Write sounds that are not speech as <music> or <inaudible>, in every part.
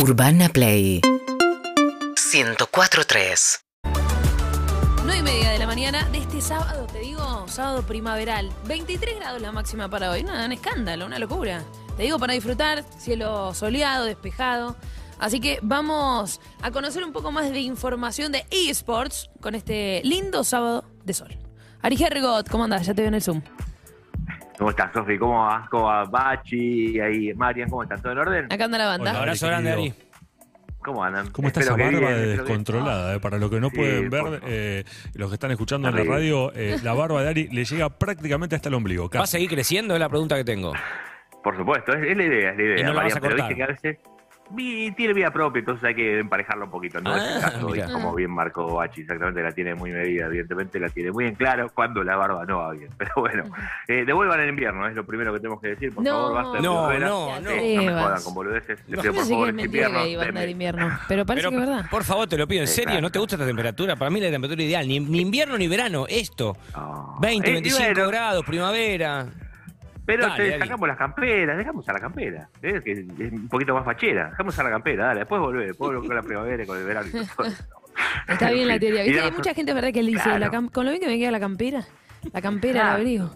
Urbana Play 104.3 9 y media de la mañana de este sábado, te digo, sábado primaveral. 23 grados la máxima para hoy. Nada, un escándalo, una locura. Te digo para disfrutar, cielo soleado, despejado. Así que vamos a conocer un poco más de información de eSports con este lindo sábado de sol. Ari Hergot, ¿cómo andás? Ya te veo en el Zoom. ¿Cómo estás, Sofi? ¿Cómo vas? ¿Cómo va Bachi? Ahí, Marian, ¿cómo están? ¿Todo en orden? Acá anda la banda. Hola, Abrazo grande, Ari. ¿Cómo andan? ¿Cómo está esa Espero que barba bien, de descontrolada? eh? Para los que no Sí, pueden ver, eh, los que están escuchando en la radio, eh, <laughs> la barba de Ari le llega prácticamente hasta el ombligo. ¿Va a casi. seguir creciendo? Es la pregunta que tengo. Por supuesto, es, es la idea, es la idea. Y no vas a pero cortar. viste que a veces tiene vida propia, entonces hay que emparejarlo un poquito. No es el Ah, caso, y mira. como bien marcó Bachi, exactamente la tiene muy medida, evidentemente la tiene muy en claro cuando la barba no va bien. Pero bueno, eh, devuelvan el invierno, es lo primero que tenemos que decir. Por No. favor, basta de No, boluderas. no, no. Sí, no me jodan con boludeces. Les No. pido, por favor, que es este invierno, que iba a andar denme- invierno, pero parece Pero, que es verdad. por favor, te lo pido en serio, Exacto. ¿no te gusta esta temperatura? Para mí la temperatura ideal, ni, ni invierno ni verano, esto. No. 20, Eh, y 25 bueno, grados, primavera. Pero Dale, te sacamos las camperas, dejamos a la campera, ¿eh? que es un poquito más fachera, dejamos a la campera, dale, después volvés, después con la primavera y con el verano y todo eso. <laughs> <laughs> Está bien la teoría. Hay mucha gente, ¿verdad?, que le dice, Claro. la con lo bien que me queda la campera, la campera, el Claro. abrigo.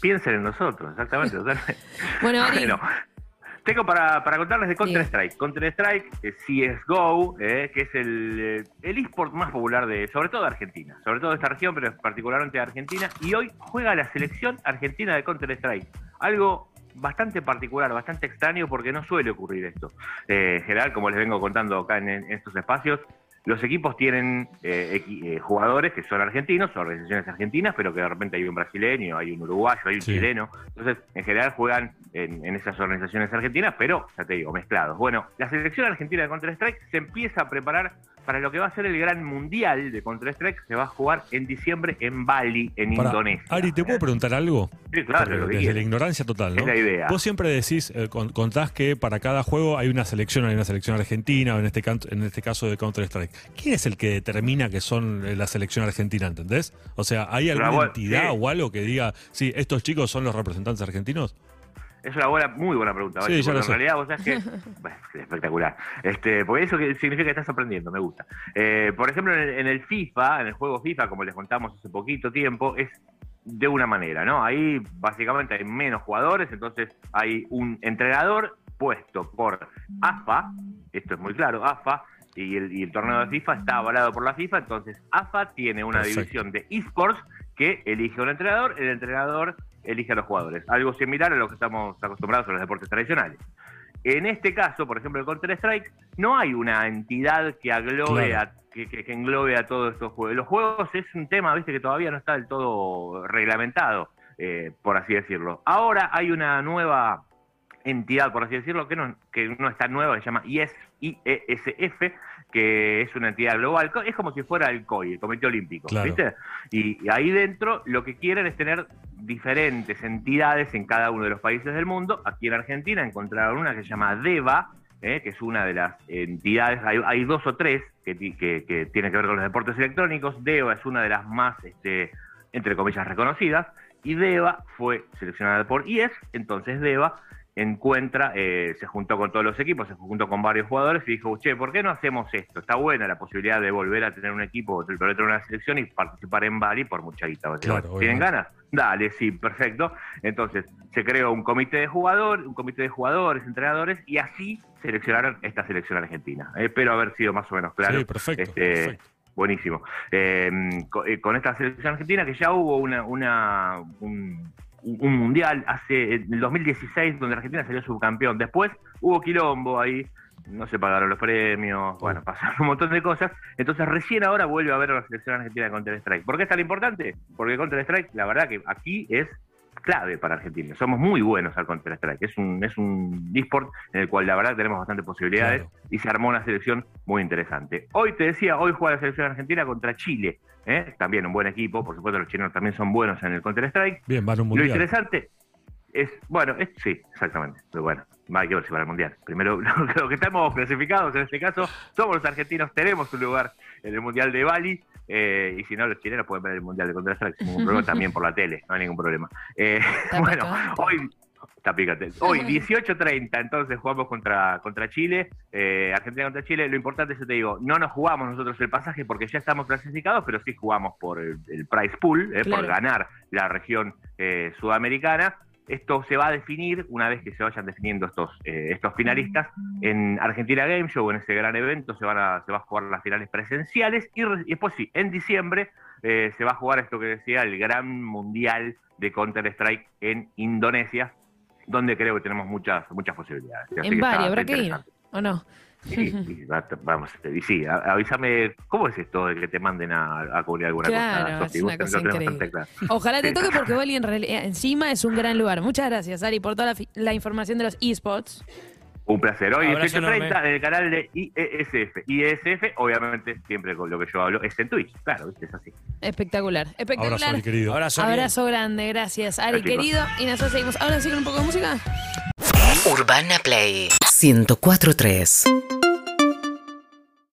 Piensen en nosotros, exactamente. <laughs> Bueno, Ari, Bueno, tengo para, para contarles de Counter-Strike. Counter-Strike, eh, CSGO, eh, que es el, eh, el eSport más popular de, sobre todo de Argentina, sobre todo de esta región, pero particularmente de Argentina. Y hoy juega la selección argentina de Counter-Strike. Algo bastante particular, bastante extraño, porque no suele ocurrir esto. Eh, en general, como les vengo contando acá en, en estos espacios, los equipos tienen eh, equi- eh, jugadores que son argentinos, son organizaciones argentinas, pero que de repente hay un brasileño, hay un uruguayo, hay un Sí. chileno. Entonces, en general juegan en, en esas organizaciones argentinas, pero, ya te digo, mezclados. Bueno, la selección argentina de Counter-Strike se empieza a preparar para lo que va a ser el gran mundial de Counter-Strike, se va a jugar en diciembre en Bali, en Indonesia. Ari, ¿te puedo preguntar algo? Sí, claro, Porque lo que desde la ignorancia total, ¿no? Es la idea. Vos siempre decís, eh, con- contás que para cada juego hay una selección, hay una selección argentina, o en este, en este caso de Counter-Strike. ¿Quién es el que determina que son eh, la selección argentina, entendés? O sea, ¿hay alguna entidad sí. o algo que diga, sí, estos chicos son los representantes argentinos? Es una buena, muy buena pregunta, Sí, ya lo en sé. realidad vos sabés que. <laughs> Bueno, es espectacular. Este, porque eso significa que estás aprendiendo, me gusta. Eh, por ejemplo, en el, en el FIFA, en el juego FIFA, como les contamos hace poquito tiempo, es de una manera, ¿no? Ahí básicamente hay menos jugadores, entonces hay un entrenador puesto por AFA, esto es muy claro, AFA, y el, y el torneo de FIFA está avalado por la FIFA, entonces AFA tiene una Perfecto. división de esports que elige un entrenador, el entrenador elige a los jugadores. Algo similar a lo que estamos acostumbrados a los deportes tradicionales. En este caso, por ejemplo, el Counter-Strike, no hay una entidad que aglobe Claro. a, que, que- que englobe a todos estos juegos. Los juegos es un tema, viste, que todavía no está del todo reglamentado, eh, por así decirlo. Ahora hay una nueva entidad, por así decirlo, que no, que no está nueva, que se llama IES, IESF, que es una entidad global. Es como si fuera el COI, el Comité Olímpico, Claro. ¿viste? Y, y ahí dentro lo que quieren es tener diferentes entidades en cada uno de los países del mundo. Aquí en Argentina encontraron una que se llama DEVA, eh, que es una de las entidades, hay, dos o tres que, que tienen que ver con los deportes electrónicos. DEVA es una de las más, este, entre comillas, reconocidas. Y DEVA fue seleccionada por IES, entonces DEVA encuentra, eh, se juntó con todos los equipos, se juntó con varios jugadores y dijo, che, ¿por qué no hacemos esto? Está buena la posibilidad de volver a tener un equipo, volver a tener una selección y participar en Bali por mucha guita. Claro, ¿Tienen ganas? Dale, sí, perfecto. Entonces, se creó un comité de jugadores, un comité de jugadores, entrenadores, y así seleccionaron esta selección argentina. Espero haber sido más o menos claro. sí, perfecto. Este, perfecto. Buenísimo. Eh, eh, con, esta selección argentina que ya hubo una, una un, un mundial hace en el 2016 donde Argentina salió subcampeón. Después hubo quilombo ahí, no se pagaron los premios, bueno, pasaron un montón de cosas. Entonces recién ahora vuelve a ver a la selección argentina de Counter Strike. ¿Por qué es tan importante? Porque Counter Strike, la verdad que aquí es clave para Argentina. Somos muy buenos al Counter Strike. Es un, es un esport en el cual la verdad tenemos bastantes posibilidades Claro. y se armó una selección muy interesante. Hoy te decía, hoy juega la selección argentina contra Chile. ¿eh? También un buen equipo, por supuesto los chilenos también son buenos en el Counter Strike. Bien, van a un Lo mundial. interesante es, bueno, es, sí, exactamente, pero bueno, hay que ver si para el Mundial. Primero, <laughs> lo, lo que estamos clasificados en este caso, somos los argentinos, tenemos un lugar en el Mundial de Bali, eh, y si no, los chilenos pueden ver el Mundial de Counter-Strike sin ningún problema, <laughs> también por la tele, no hay ningún problema. Eh, <laughs> bueno, picante. hoy, Está picante. Hoy, 18.30, entonces jugamos contra, contra Chile, eh, Argentina contra Chile. Lo importante, yo te digo, no nos jugamos nosotros el pasaje porque ya estamos clasificados, pero sí jugamos por el, el prize pool, eh, Claro. por ganar la región eh, sudamericana. Esto se va a definir una vez que se vayan definiendo estos, eh, estos finalistas en Argentina Game Show, en ese gran evento, se van a, se va a jugar las finales presenciales y, y después sí, en diciembre eh, se va a jugar esto que decía, el gran mundial de Counter-Strike en Indonesia, donde creo que tenemos muchas muchas posibilidades. Así En Bari, habrá que ir. ¿o no? Sí, sí, va- vamos, y sí, a- avísame, ¿cómo es esto de que te manden a, a cubrir alguna Claro, cosa? Es una cosa increíble. claro. Ojalá te toque porque <laughs> Bali en realidad encima es un gran lugar. Muchas gracias, Ari, por toda la, información de los esports. Un placer. Hoy Abrazo 18.30 enorme. en el canal de IESF. IESF, obviamente, siempre con lo que yo hablo, es en Twitch. Claro, ¿viste? es así. Espectacular, espectacular. Abrazo, querido. Abrazo. Abrazo grande, gracias, Ari, querido. Y nosotros seguimos. Ahora sí con un poco de música. Urbana Play 1043